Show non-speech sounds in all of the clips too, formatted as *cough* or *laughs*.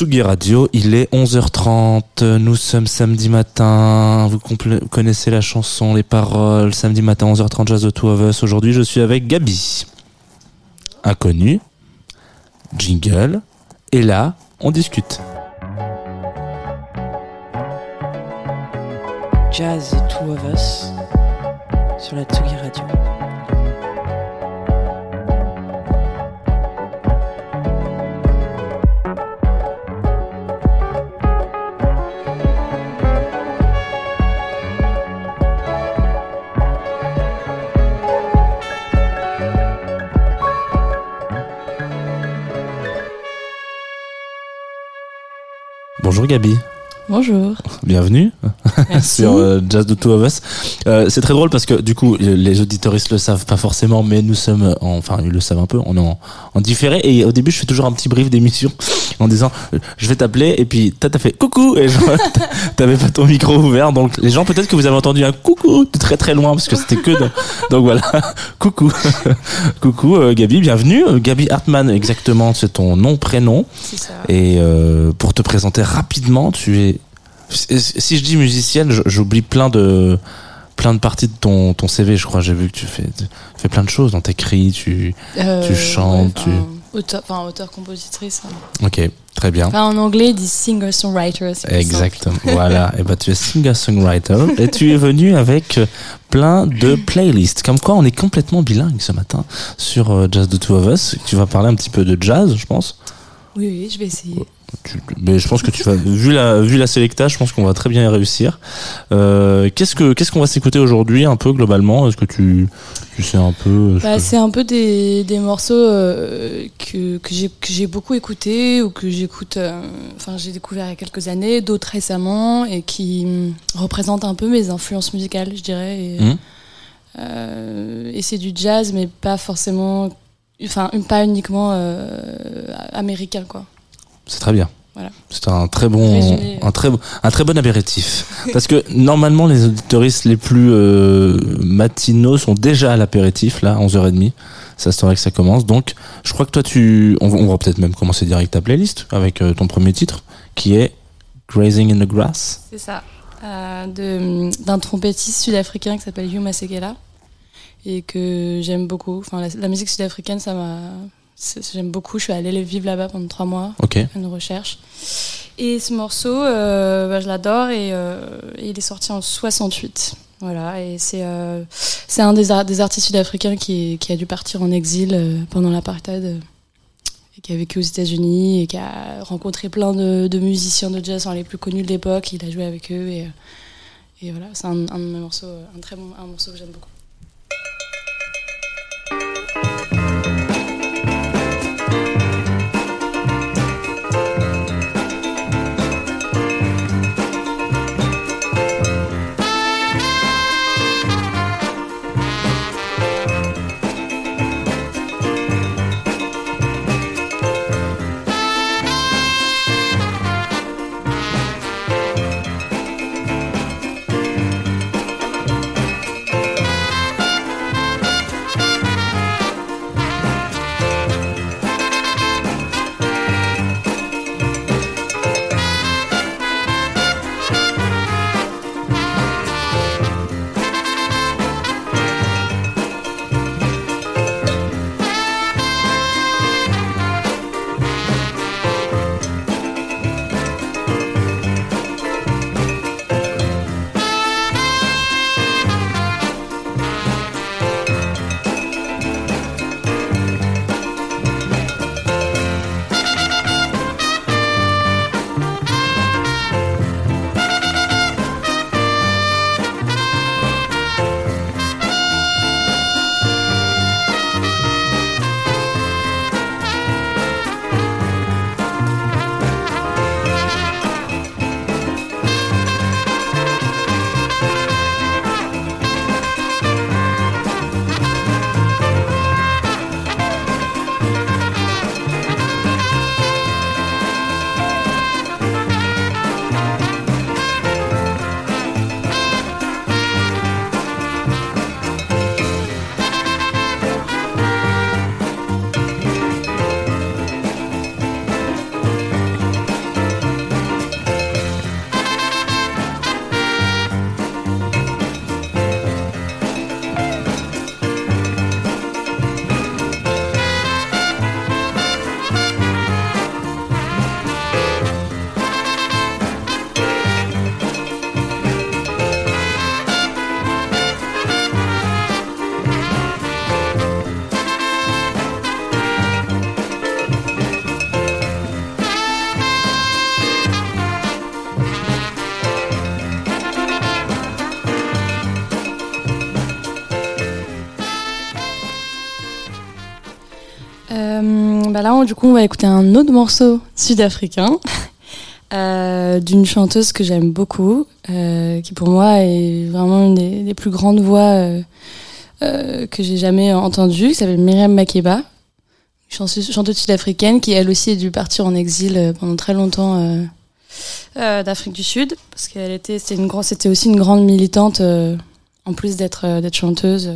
Tsugi Radio, il est 11h30, nous sommes samedi matin, vous connaissez la chanson, les paroles, samedi matin 11h30, Jazz The Two of Us. Aujourd'hui je suis avec Gabi, inconnu, jingle, et là on discute. Jazz The Two of Us sur la Tsugi Radio. Bonjour Gabi. Bonjour. Bienvenue *laughs* sur euh, Jazz de Two of Us. Euh, c'est très drôle parce que du coup, les auditoristes le savent pas forcément, mais nous sommes, en, enfin, ils le savent un peu, on est en, en, différé. Et au début, je fais toujours un petit brief d'émission en disant, je vais t'appeler, et puis t'as fait coucou, et *laughs* t'avais pas ton micro ouvert, donc les gens peut-être que vous avez entendu un coucou de très très loin parce que c'était que, de... donc voilà, *laughs* coucou, coucou, euh, Gabi, bienvenue, Gabi Hartmann, exactement, c'est ton nom prénom. Ça. Et pour te présenter rapidement, tu es si je dis musicienne, j'oublie plein de plein de parties de ton, ton CV, je crois. J'ai vu que tu fais, tu fais plein de choses. Dans t'écris, tu, euh, tu chantes. tu... Auteur, enfin, auteur-compositrice. Hein. Ok, très bien. en anglais, ils disent singer-songwriter. Exactement. voilà. Et bah, tu es singer-songwriter. et tu es venu avec plein de playlists. Comme quoi, on est complètement bilingue ce matin sur euh, Jazz The Two of Us. Tu vas parler un petit peu de jazz, je pense. Oui, oui, je vais essayer mais je pense que tu vas, vu la, vu la sélecta, je pense qu'on va très bien y réussir. Euh, qu'est-ce que, qu'est-ce qu'on va s'écouter aujourd'hui, un peu globalement? Est-ce que tu, tu sais un peu bah, C'est un peu des, des morceaux euh, que, que, j'ai, que j'ai beaucoup écoutés ou que j'écoute, euh, enfin, j'ai découvert il y a quelques années, d'autres récemment et qui représentent un peu mes influences musicales, je dirais. Et, mmh. et c'est du jazz, mais pas forcément, enfin, pas uniquement américain, quoi. C'est très bien. C'est un très bon, un très, un très bon apéritif. *laughs* Parce que normalement, les auditoristes les plus euh, matinaux sont déjà à l'apéritif, là, 11h30. Ça serait que ça commence. Donc, je crois que toi, tu, on, va peut-être même commencer direct ta playlist avec euh, ton premier titre, qui est Grazing in the Grass. C'est ça. Euh, d'un trompettiste sud-africain qui s'appelle Hugh Masekela et que j'aime beaucoup. Enfin, la musique sud-africaine, ça m'a J'aime beaucoup. Je suis allée vivre là-bas pendant trois mois. Ok. Une recherche. Et ce morceau, euh, bah, je l'adore euh, et, il est sorti en 68. Voilà. Et c'est euh, c'est un des, des artistes sud-africains qui, qui, a dû partir en exil pendant l'apartheid et qui a vécu aux États-Unis et qui a rencontré plein de, de musiciens de jazz les plus connus de l'époque. Il a joué avec eux et, et voilà. C'est un, un, de mes morceaux, un très bon un morceau que j'aime beaucoup. Du coup, on va écouter un autre morceau sud-africain *laughs* d'une chanteuse que j'aime beaucoup, qui pour moi est vraiment une des, plus grandes voix que j'ai jamais entendues, qui s'appelle Myriam Makeba, chanteuse, chanteuse sud-africaine qui elle aussi a dû partir en exil pendant très longtemps euh, d'Afrique du Sud, parce qu'elle était, c'était aussi une grande militante euh, en plus euh, d'être chanteuse.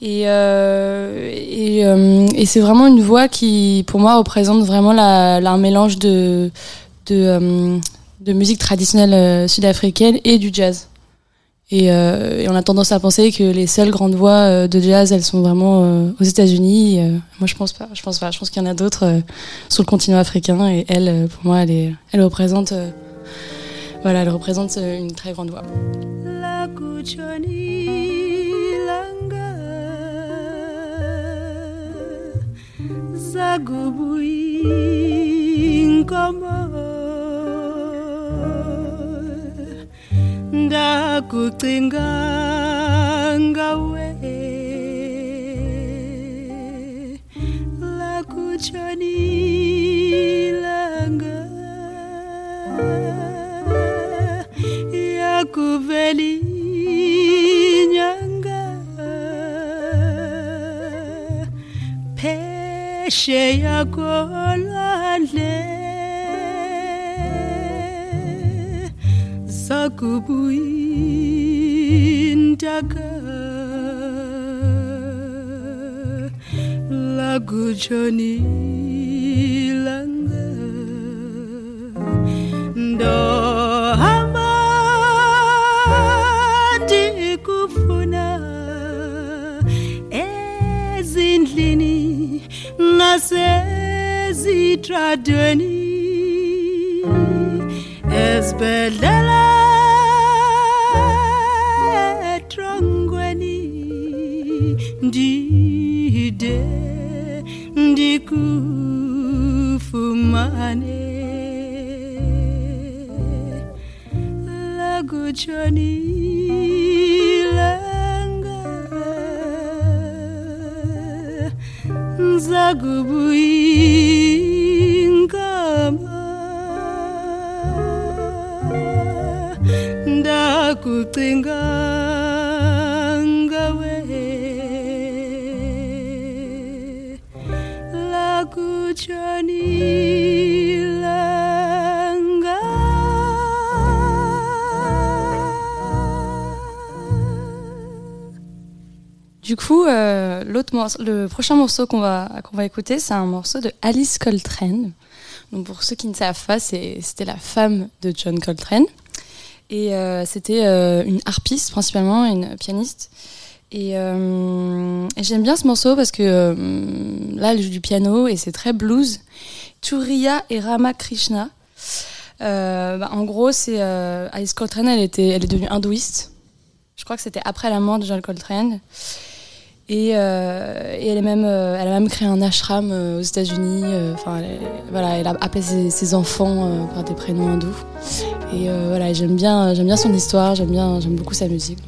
Et, et, et c'est vraiment une voix qui, pour moi, représente vraiment la, un mélange de, de, de musique traditionnelle sud-africaine et du jazz. Et, euh, on a tendance à penser que les seules grandes voix euh, de jazz, elles sont vraiment euh, aux États-Unis. Euh, moi, je pense pas. Je pense pas. Je pense qu'il y en a d'autres sur le continent africain. Et elle, pour moi, elle, est, elle représente, voilà, elle représente une très grande voix. La ndakucinga ngawe. Lakutshoni langa. Yakuveli esheya golale zakubuyintaka. Lagujoni شادني اسبلالا trongweni ndide ndikufumane laguchoni langa zagubui coup, euh, l'autre le prochain morceau qu'on va, qu'on va écouter, c'est un morceau de Alice Coltrane. Donc pour ceux qui ne savent pas, c'était la femme de John Coltrane. Et euh, c'était euh, une harpiste principalement, une pianiste. Et, j'aime bien ce morceau parce que là, elle joue du piano et c'est très blues. Turiya et Ramakrishna. Bah, en gros, c'est Alice Coltrane, elle, était, elle est devenue hindouiste. Je crois que c'était après la mort de John Coltrane. Et, euh, et, elle, est même, euh, elle a même créé un ashram euh, aux États-Unis. Enfin, voilà, elle a appelé ses, enfants par des prénoms hindous. Et voilà, j'aime bien, j'aime bien son histoire, j'aime bien, j'aime beaucoup sa musique.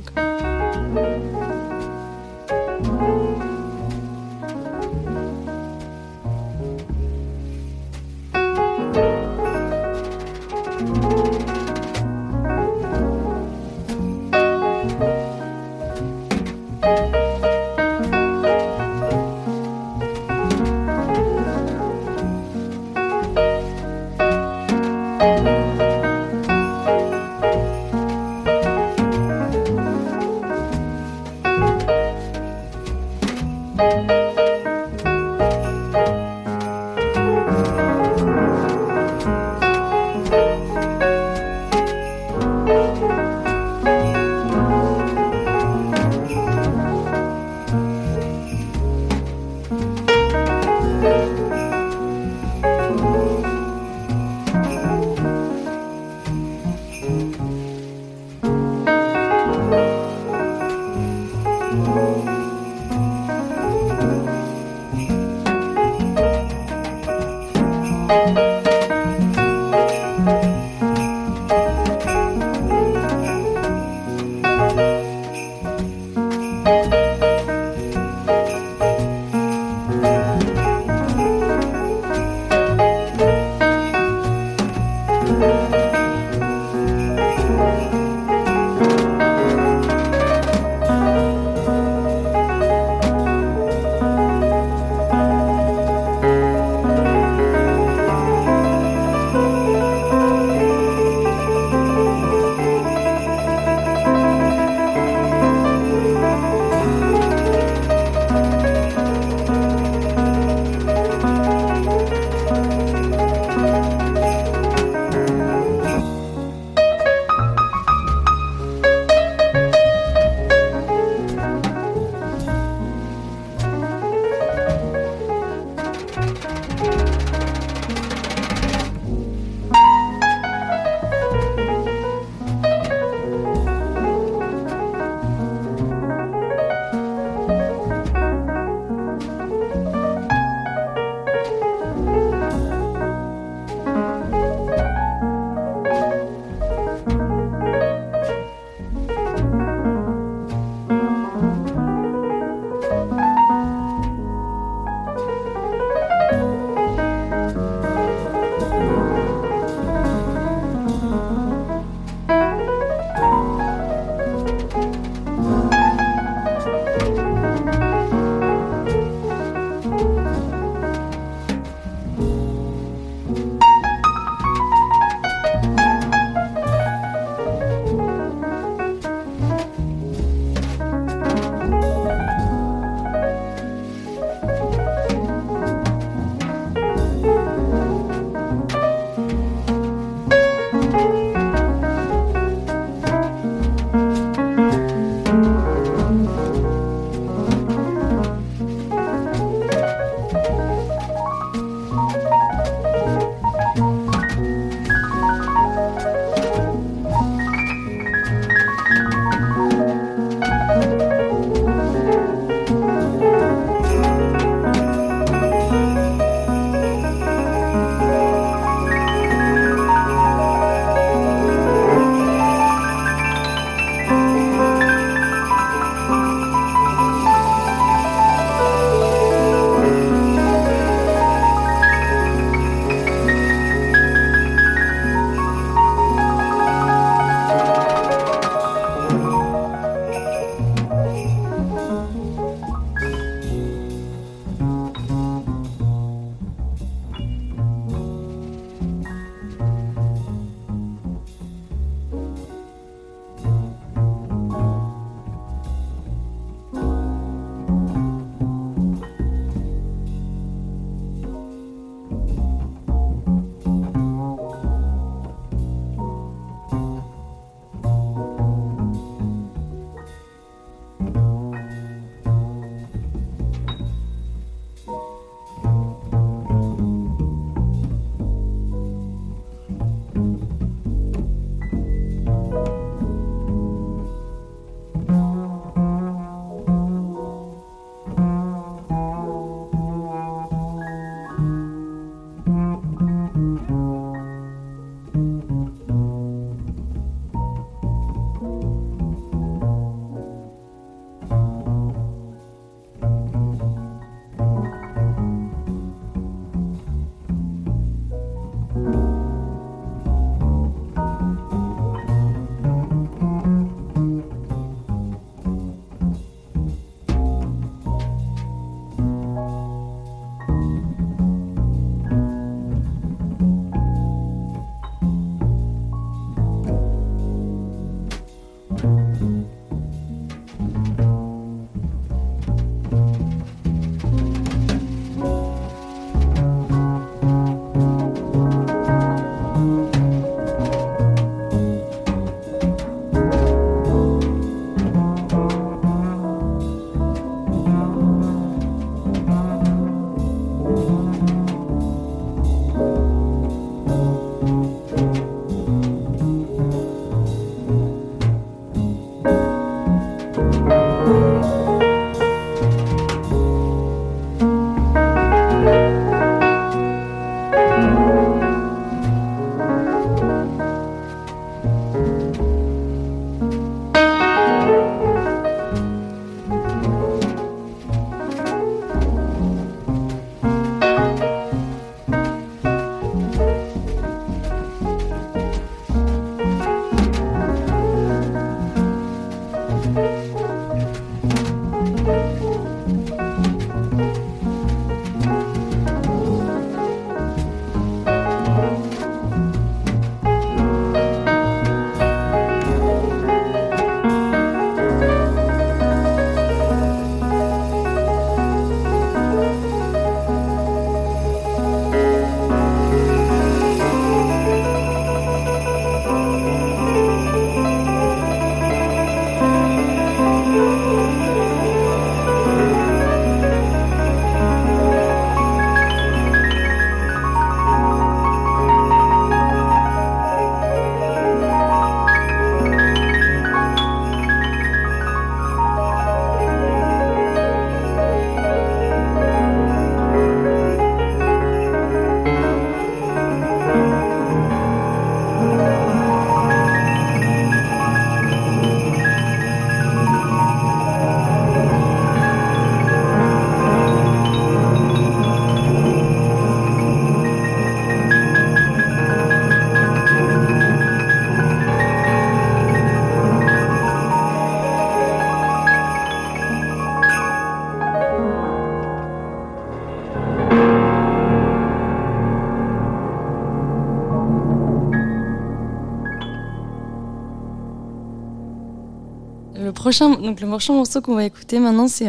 Donc le prochain morceau qu'on va écouter maintenant, c'est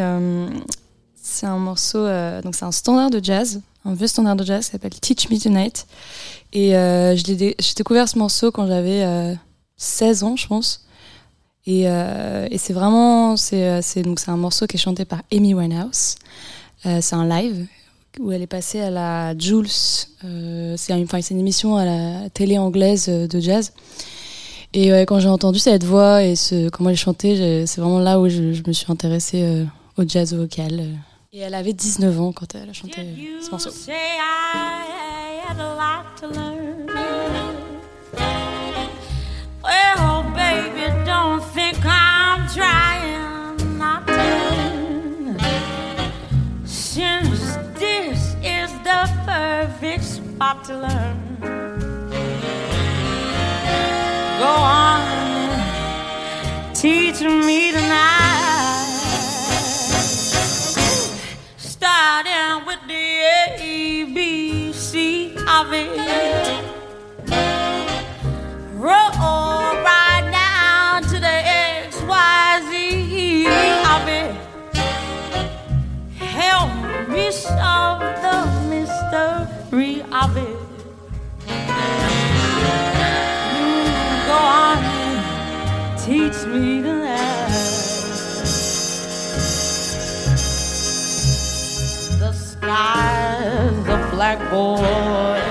c'est un morceau, donc c'est un standard de jazz, un vieux standard de jazz qui s'appelle Teach Me Tonight. Et j'ai découvert ce morceau quand j'avais 16 ans, je pense. Et, c'est vraiment, c'est un morceau qui est chanté par Amy Winehouse. c'est un live où elle est passée à la Jules. Euh, c'est une, une, émission à la télé anglaise euh, de jazz. Et quand j'ai entendu cette voix et ce, comment elle chantait, c'est vraiment là où je, me suis intéressée euh, au jazz vocal. Et elle avait 19 ans quand elle a chanté ce morceau. Well, baby, don't think I'm trying not to. Since this is the perfect spot to learn. Go on and teach me tonight. Starting with the A, B, C of it. Roll right down to the X, Y, Z of it. Help me solve the mystery of it. Go on teach me to The sky's a blackboard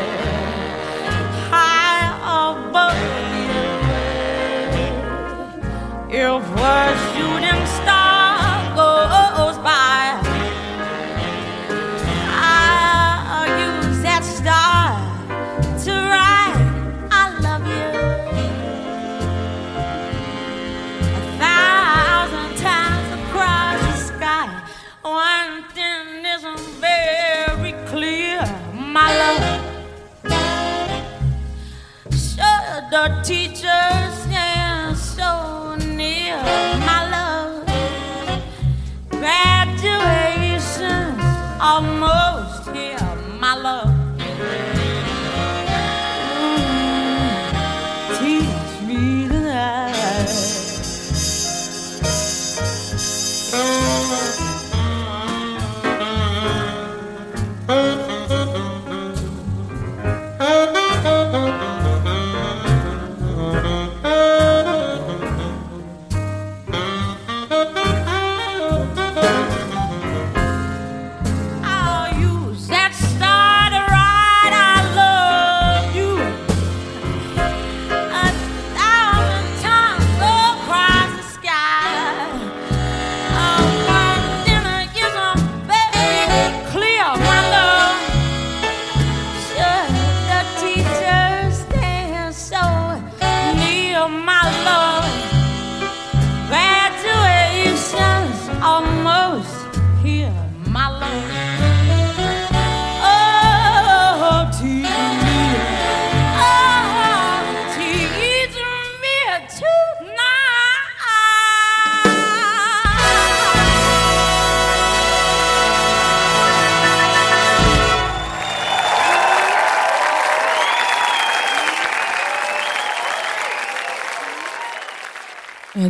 high above you. A teachers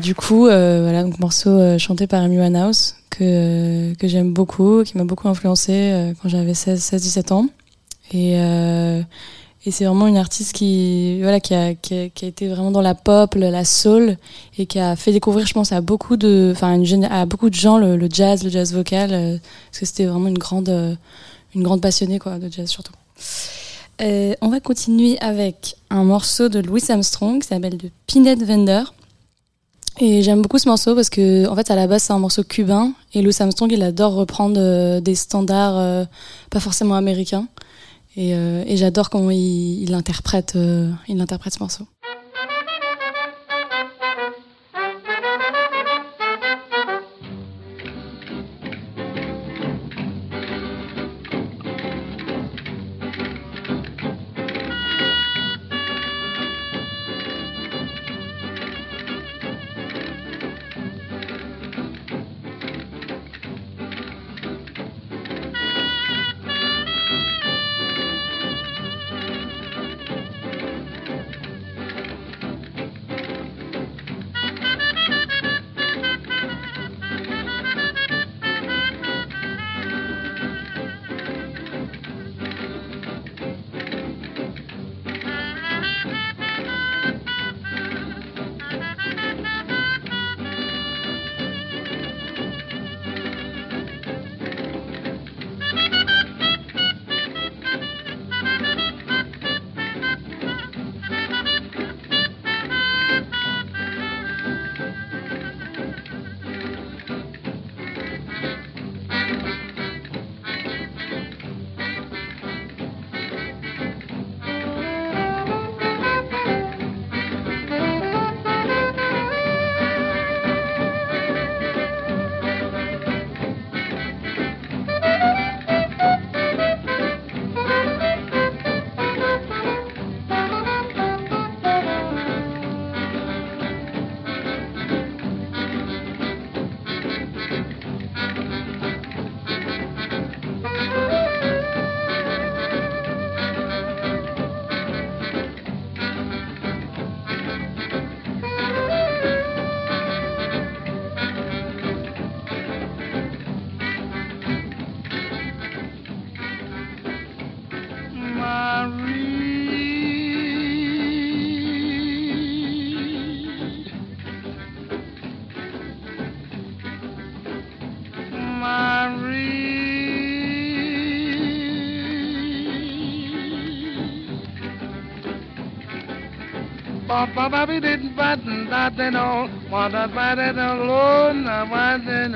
du coup, euh, voilà, donc morceau euh, chanté par Amy Winehouse que que j'aime beaucoup, qui m'a beaucoup influencé euh, quand j'avais 16-17 ans. Et euh, et c'est vraiment une artiste qui voilà qui a, qui a été vraiment dans la pop, la, soul et qui a fait découvrir, je pense, à beaucoup de enfin à beaucoup de gens le, jazz, le jazz vocal, euh, parce que c'était vraiment une grande euh, une grande passionnée quoi de jazz surtout. Euh, on va continuer avec un morceau de Louis Armstrong qui s'appelle The Peanut Vendor. Et j'aime beaucoup ce morceau parce que, en fait, à la base, c'est un morceau cubain. Et Louis Armstrong, il adore reprendre euh, des standards euh, pas forcément américains. Et, euh, et j'adore comment il, il interprète, il interprète ce morceau. Didn't that. Want to it alone, I want.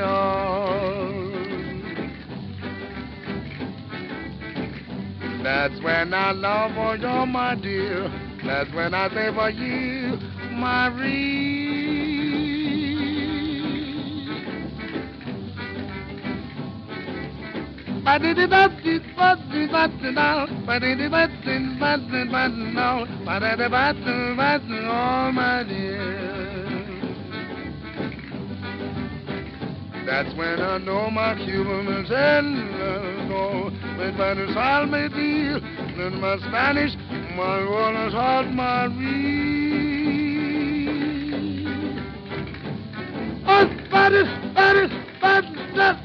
That's when I love for you, my dear. That's when I say for you, Marie. My. That's when I know my Cuban is in go. When Spanish I'll me deal, then my Spanish, my Rollers heart, my reed. Oh, Spanish, Spanish, Spanish,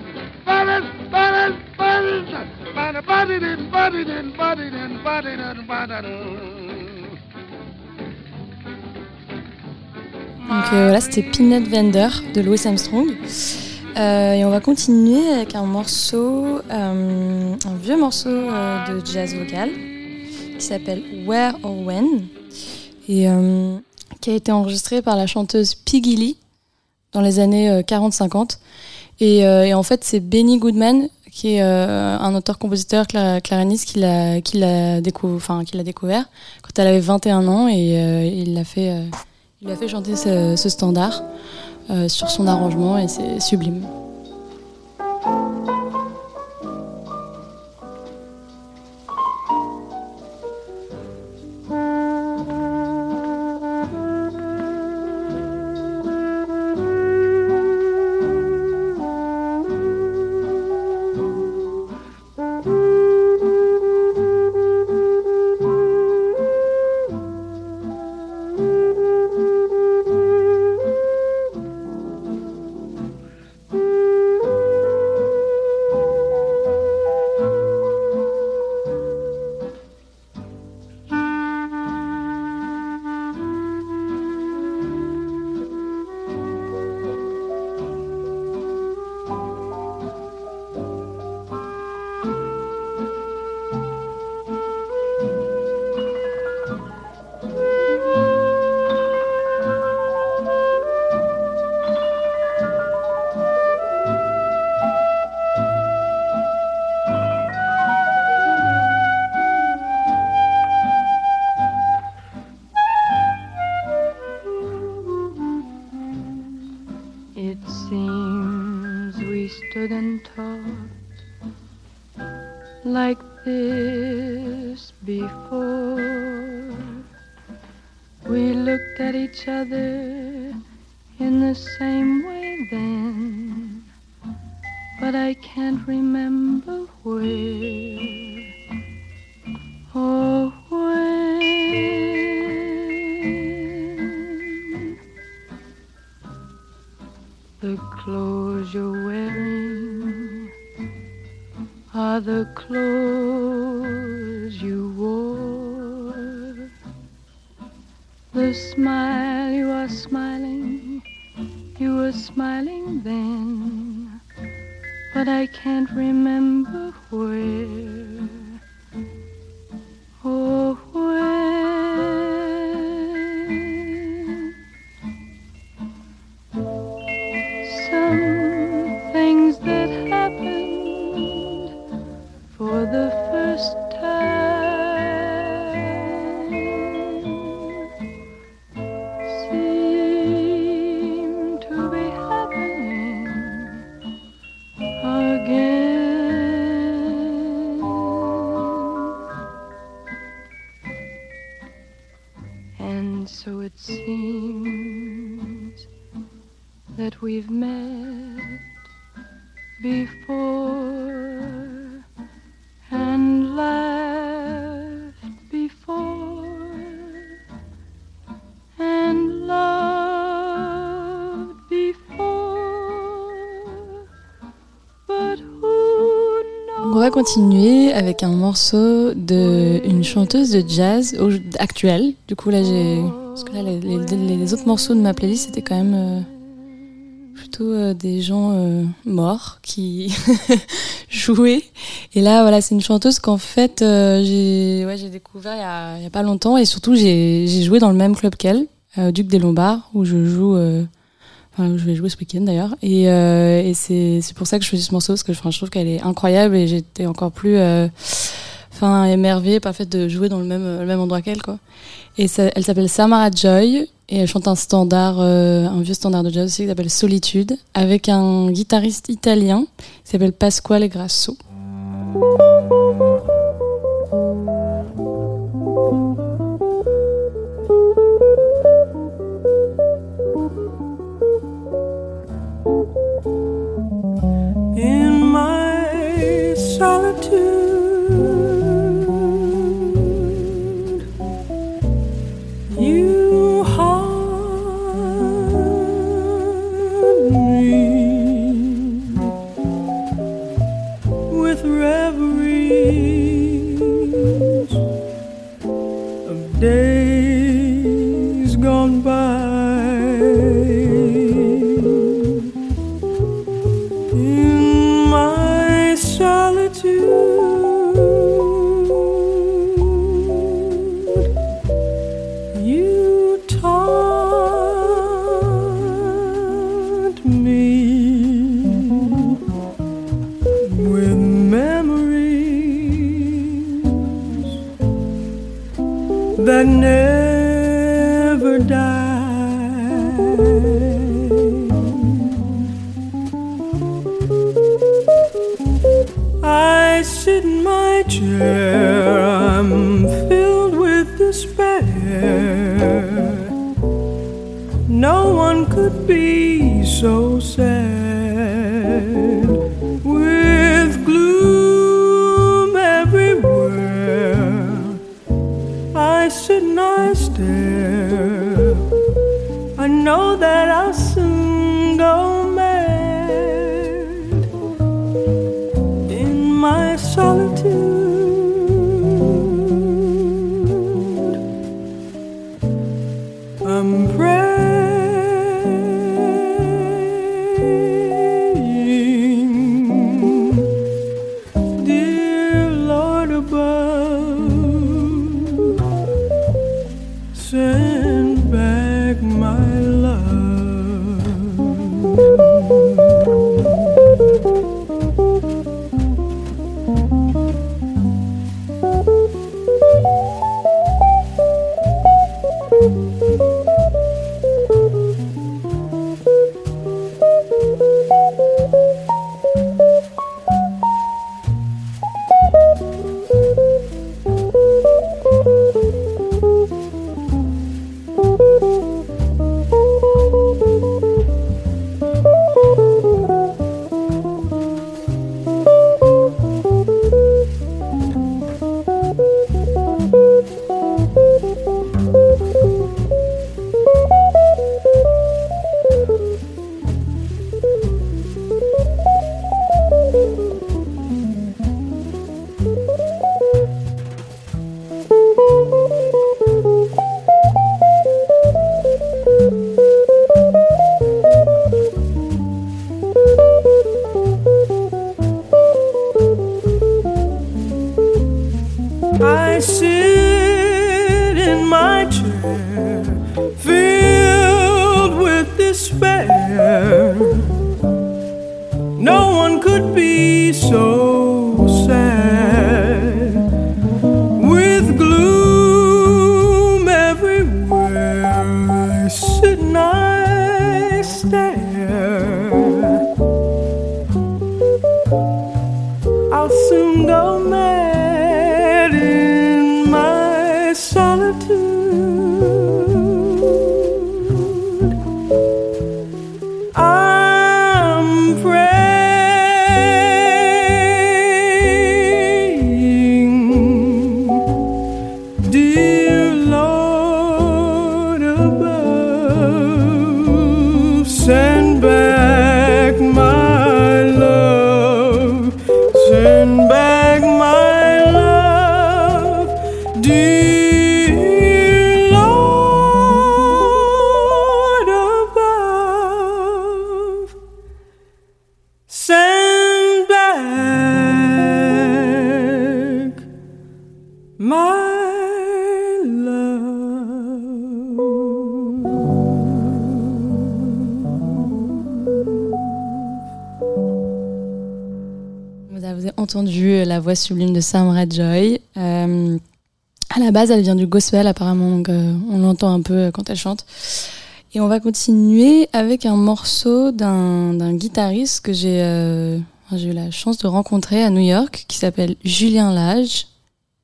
donc euh, voilà, c'était Peanut Vendor de Louis Armstrong. Euh, et on va continuer avec un morceau, euh, un vieux morceau de jazz vocal qui s'appelle Where or When et qui a été enregistré par la chanteuse Piggy Lee dans les années 40-50. Et, et, en fait, c'est Benny Goodman qui est euh, un auteur-compositeur clariniste qui l'a découvert quand elle avait 21 ans et euh, il l'a fait euh, il a fait chanter ce standard sur son arrangement et c'est sublime. Continuer avec un morceau de une chanteuse de jazz actuelle. Du coup là j'ai parce que là les, autres morceaux de ma playlist c'était quand même euh, plutôt euh, des gens euh, morts qui *laughs* jouer. Et là, voilà, c'est une chanteuse qu'en fait, j'ai ouais, découvert il y, a, a pas longtemps. Et surtout, j'ai joué dans le même club qu'elle, au Duc des Lombards, où je joue. Où je vais jouer ce week-end d'ailleurs. Et, euh, c'est pour ça que je choisis ce morceau, parce que enfin, je trouve qu'elle est incroyable et j'étais encore plus. euh, Enfin, émerveillée par le fait de jouer dans le même, endroit qu'elle. Et elle s'appelle Samara Joy et elle chante un standard, euh, un vieux standard de jazz aussi qui s'appelle Solitude, avec un guitariste italien qui s'appelle Pasquale Grasso. I'm sublime de Sam Joy. Euh, à la base, elle vient du gospel apparemment, donc euh, on l'entend un peu quand elle chante. Et on va continuer avec un morceau d'un guitariste que j'ai euh, j'ai eu la chance de rencontrer à New York, qui s'appelle Julien Lage.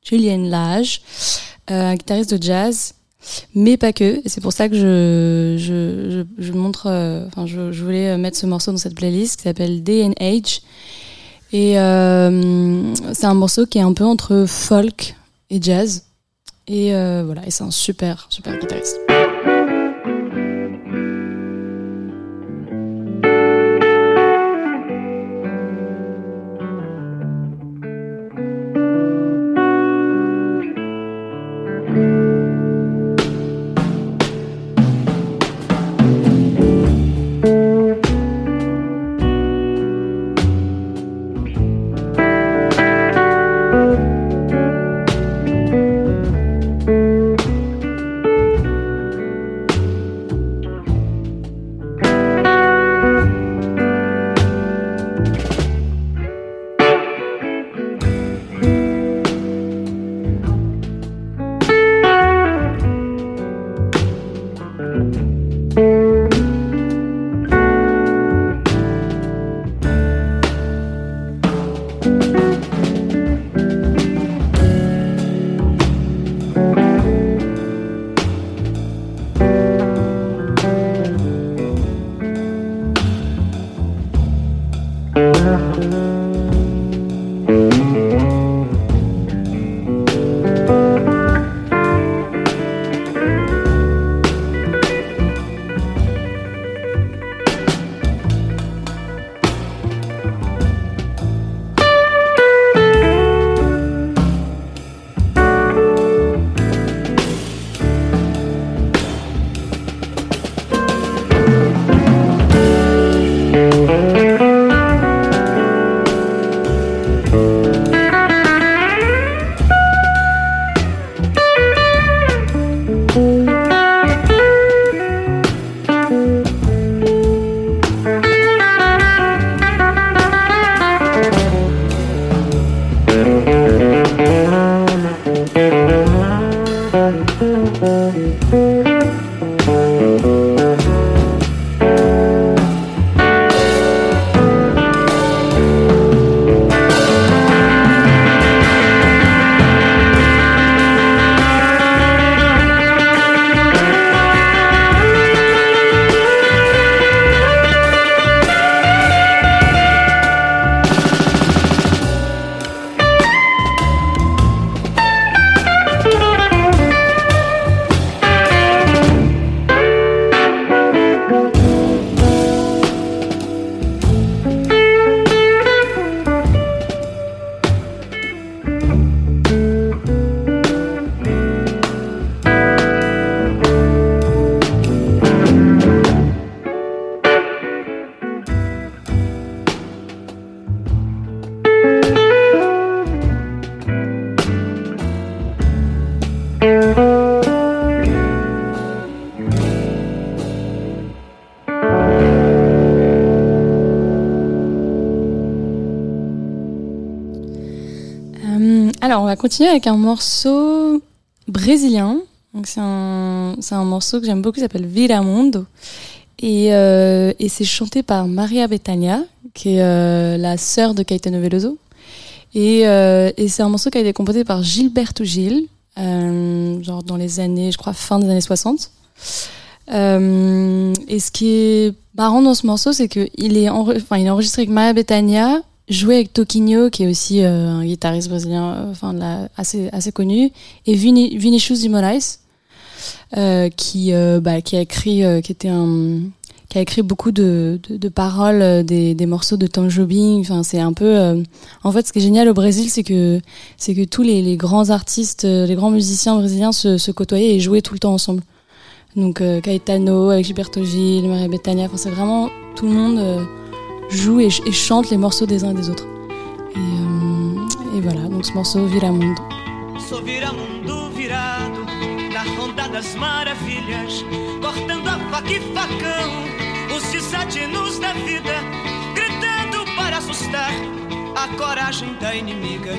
Julien Lage, euh, un guitariste de jazz, mais pas que. C'est pour ça que je, montre, euh, enfin, je, je, voulais mettre ce morceau dans cette playlist qui s'appelle Age. Et euh, c'est un morceau qui est un peu entre folk et jazz. Et euh, voilà, et c'est un super, super guitariste. Continuer avec un morceau brésilien. C'est un, un, morceau que j'aime beaucoup, qui s'appelle Viramundo. Et, euh, et c'est chanté par Maria Bethania, qui est euh, la sœur de Caetano Veloso. Et, euh, et c'est un morceau qui a été composé par Gilberto Gil, genre dans les années, je crois, fin des années 60. Euh, et ce qui est marrant dans ce morceau, c'est qu'il est, enfin, il est enregistré avec Maria Bethania joué avec Toquinho, qui est aussi euh, un guitariste brésilien euh, enfin, assez, assez connu, et Vini, Vinicius de Moraes, euh, qui, euh, bah, qui a écrit, qui était un, qui a écrit beaucoup de, de, de paroles des, des, morceaux de Tom. Enfin, c'est un peu. en fait, ce qui est génial au Brésil, c'est que c'est que tous les, les, grands artistes, les grands musiciens brésiliens se, se côtoyaient et jouaient tout le temps ensemble. Donc Caetano, avec Gilberto Gil, Maria Bethania. Enfin, c'est vraiment tout le monde jouent et, et, chantent les morceaux des uns et des autres. Et, euh, et voilà, donc ce morceau Viramundo. Sou viramundo virado na ronda das maravilhas, cortando a faca e facão, os desatinos da vida, gritando para assustar a coragem da inimiga,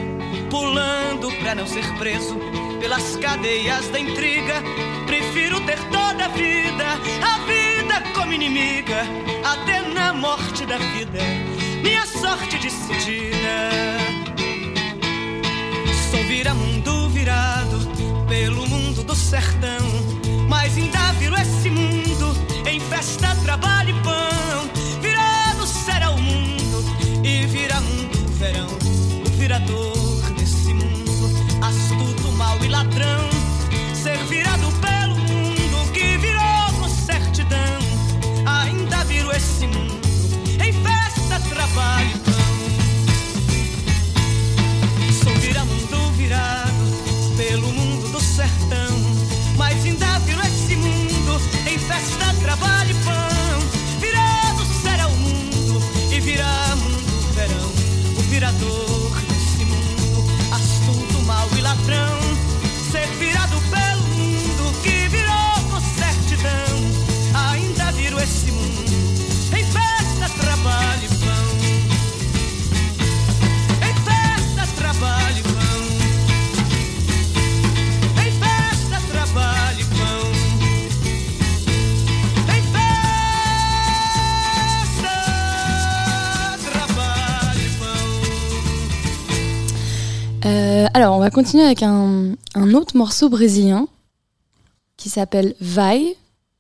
pulando pra não ser preso pelas cadeias da intriga. Prefiro ter toda a vida, a vida como inimiga, até na morte da vida, minha sorte decidida. Sou vira-mundo virado pelo mundo do sertão, mas ainda viro esse mundo em festa, trabalho e pão. Virado será o mundo e vira mundo verão, o virador ladrão. Va continuer avec un, autre morceau brésilien qui s'appelle Vai,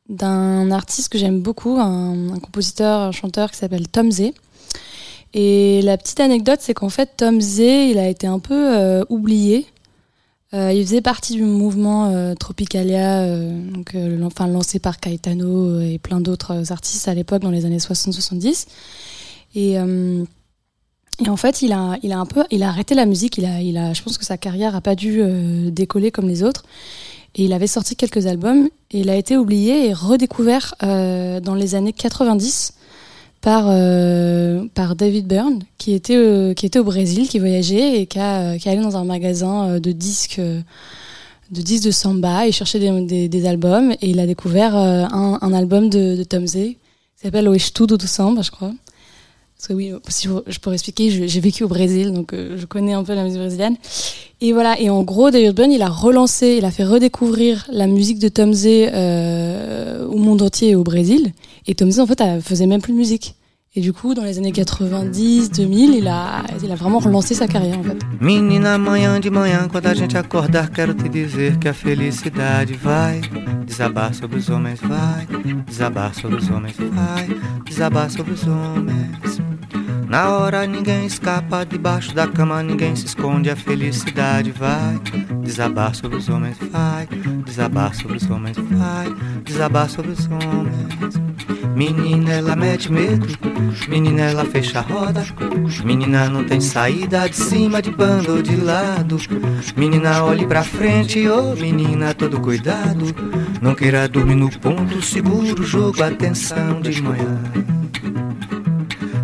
d'un artiste que j'aime beaucoup, un, compositeur, un chanteur qui s'appelle Tom Zé. Et la petite anecdote, c'est qu'en fait, Tom Zé, il a été un peu euh, oublié. Euh, il faisait partie du mouvement euh, Tropicalia, euh, enfin, lancé par Caetano et plein d'autres artistes à l'époque, dans les années 60-70. Et, euh, et en fait, il a, il a un peu, il a arrêté la musique. Il a, il a, je pense que sa carrière a pas dû euh, décoller comme les autres. Et il avait sorti quelques albums et il a été oublié et redécouvert euh, dans les années 90 par euh, par David Byrne, qui était qui était au Brésil, qui voyageait et qui a qui allé dans un magasin de disques de disques de samba et cherchait des, des, albums et il a découvert un, album de, Tom Zé qui s'appelle O Estudo do Samba, je crois. Parce que oui, si je, pourrais expliquer, j'ai vécu au Brésil, donc euh, je connais un peu la musique brésilienne. Et voilà, et en gros, David Byrne, il a relancé, il a fait redécouvrir la musique de Tom Zé euh, au monde entier et au Brésil. Et Tom Zé, en fait, elle faisait même plus de musique. Et du coup, dans les années 90, 2000, il a, il a vraiment relancé sa carrière, en fait. Menina, manhã de manhã, quando a gente acordar, quero te dizer que a felicidade vai desabar sobre os homens, vai desabar sobre os homens, vai desabar sobre os homens. Na hora ninguém escapa, debaixo da cama ninguém se esconde, a felicidade vai desabar sobre os homens, vai desabar sobre os homens, vai desabar sobre os homens. Menina, ela mete medo, menina, ela fecha a roda, menina não tem saída de cima, de banda ou de lado. Menina, olhe pra frente, ô menina, todo cuidado. Não queira dormir no ponto seguro, jogo, atenção de manhã.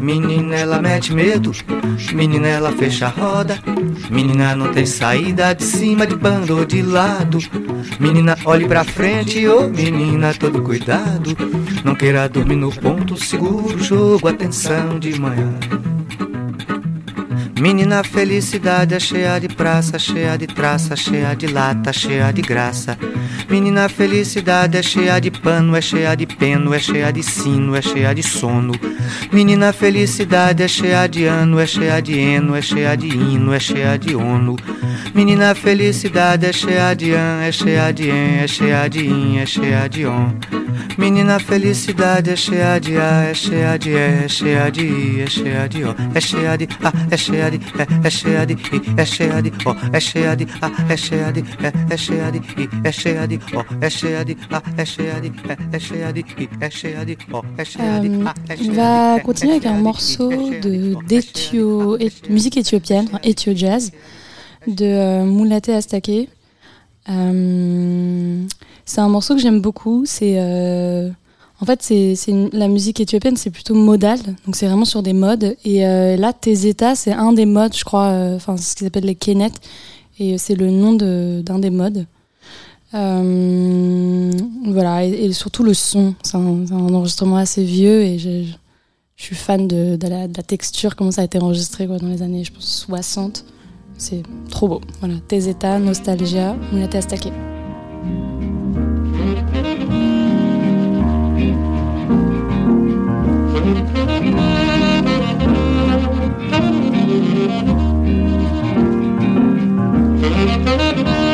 Menina, ela mete medo, menina, ela fecha a roda. Menina, não tem saída de cima, de banda ou de lado. Menina, olhe pra frente, ô menina, todo cuidado. Não queira dormir no ponto seguro, jogo, atenção de manhã. Menina, felicidade é cheia de praça, cheia de traça, cheia de lata, cheia de graça. Menina, felicidade é cheia de pano, é cheia de peno, é cheia de sino, é cheia de sono. Menina, felicidade é cheia de ano, é cheia de eno, é cheia de hino, é cheia de ono. Menina, felicidade é cheia de an, é cheia de en, é cheia de in, é cheia de on. Menina, felicidade é cheia de a, é cheia de é, é cheia de i, é cheia de o, é cheia de a, é cheia on va continuer avec un morceau de d'éthio, et- musique éthiopienne, enfin, éthio jazz, de euh, Moulaté Astake. Euh, c'est un morceau que j'aime beaucoup. C'est euh, en fait c'est la musique éthiopienne, c'est plutôt modal, donc c'est vraiment sur des modes. Et euh, là, tes états, c'est un des modes, je crois. euh, Enfin, c'est ce qu'ils appellent les kenet, et c'est le nom d'un des modes. Euh, voilà, et, surtout le son. C'est un, enregistrement assez vieux et je, suis fan de, la, texture, comment ça a été enregistré dans les années, je pense, 60. C'est trop beau. Voilà, tes états, nostalgia, Mulate Astake. Thank you.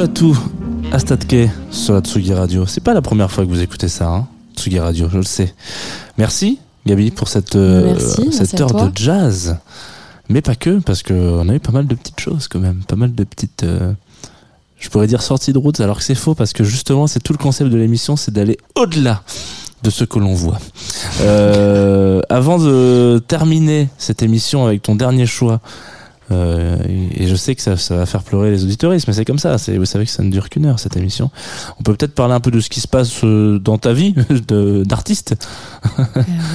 Moulatou Astatke sur la Tsugi Radio. C'est pas la première fois que vous écoutez ça, hein Tsugi Radio, je le sais. Merci Gabi pour cette, euh, Merci, cette heure de jazz. Mais pas que, parce qu'on a eu pas mal de petites choses quand même. Pas mal de petites. euh, je pourrais dire sorties de route, alors que c'est faux, parce que justement, c'est tout le concept de l'émission, c'est d'aller au-delà de ce que l'on voit. Euh, *laughs* avant de terminer cette émission avec ton dernier choix, euh, et je sais que ça, ça va faire pleurer les auditoristes, mais c'est comme ça. Vous savez que ça ne dure qu'une heure cette émission. On peut peut-être parler un peu de ce qui se passe euh, dans ta vie *laughs* d'artiste. Euh,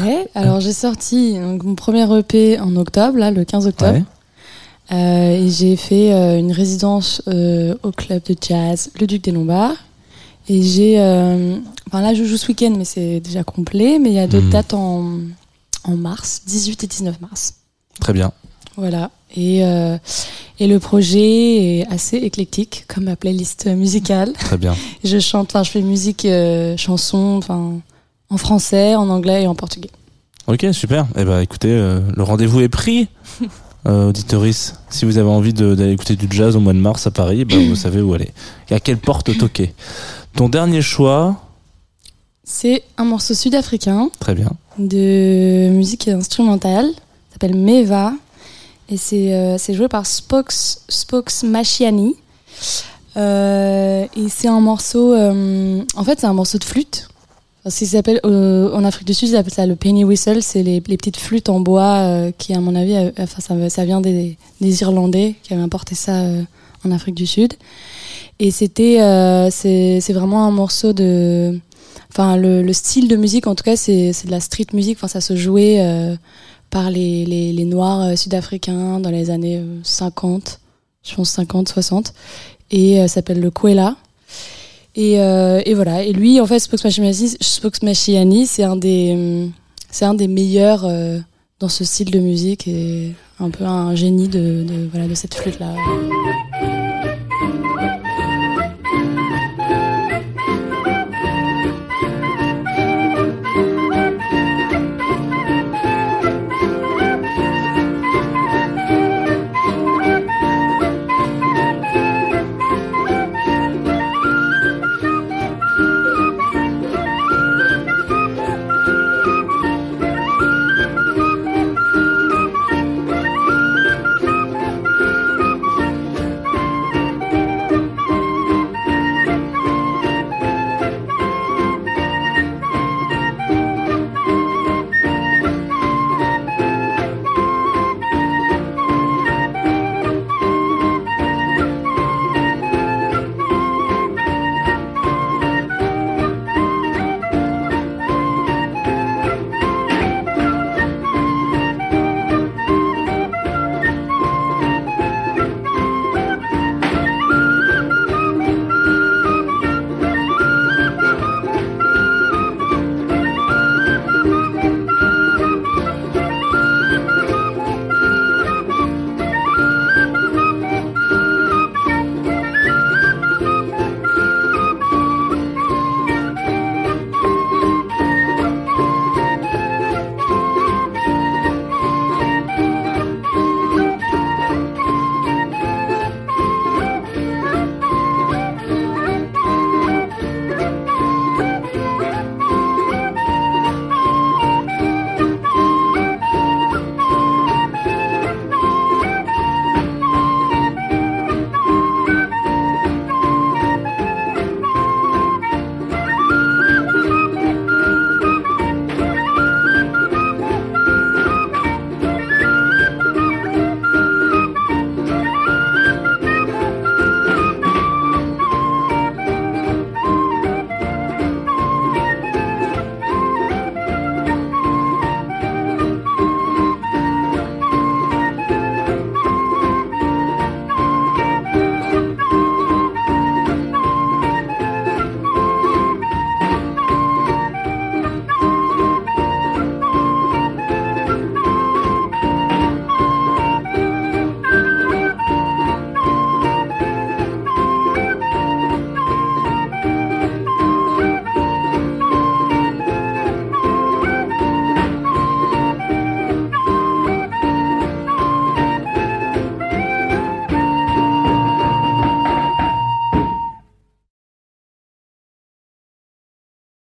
ouais. Alors j'ai sorti donc, mon premier EP en octobre, là, le 15 octobre. Ouais. Euh, et j'ai fait euh, une résidence au club de jazz Le Duc des Lombards. Et j'ai. enfin là, je joue ce week-end, mais c'est déjà complet. Mais il y a d'autres Mhm. dates en, en mars, 18 et 19 mars. Très bien. Voilà. Et, euh, et le projet est assez éclectique, comme ma playlist musicale. Très bien. *laughs* Je chante, enfin, je fais musique, euh, chanson, enfin, en français, en anglais et en portugais. Ok, super. Eh ben, écoutez, euh, le rendez-vous est pris. *laughs* Euh, auditoris, si vous avez envie d'aller écouter du jazz au mois de mars à Paris, ben, vous savez où aller. Et à quelle porte toquer. Ton dernier choix, C'est un morceau sud-africain très bien. de musique instrumentale, s'appelle Meva, et c'est euh, c'est joué par Spokes, Spokes Machiani. Euh, et c'est un morceau, euh, en fait, c'est un morceau de flûte. En Afrique du Sud, ils appellent ça le penny whistle, c'est les, petites flûtes en bois qui, à mon avis, enfin, ça, vient des, Irlandais qui avaient importé ça en Afrique du Sud. Et c'était, c'est vraiment un morceau de, enfin, le, le style de musique, en tout cas, c'est de la street music. Enfin, ça se jouait par les, les, Noirs euh, sud-africains dans les années euh, 50, je pense 50, 60, et euh, s'appelle le Kwela. Et, euh, et voilà. Et lui, en fait, Spokes Machiani, Spokes Machiani, c'est un des, un des meilleurs euh, dans ce style de musique et un peu un génie de, de, voilà, de cette flûte-là.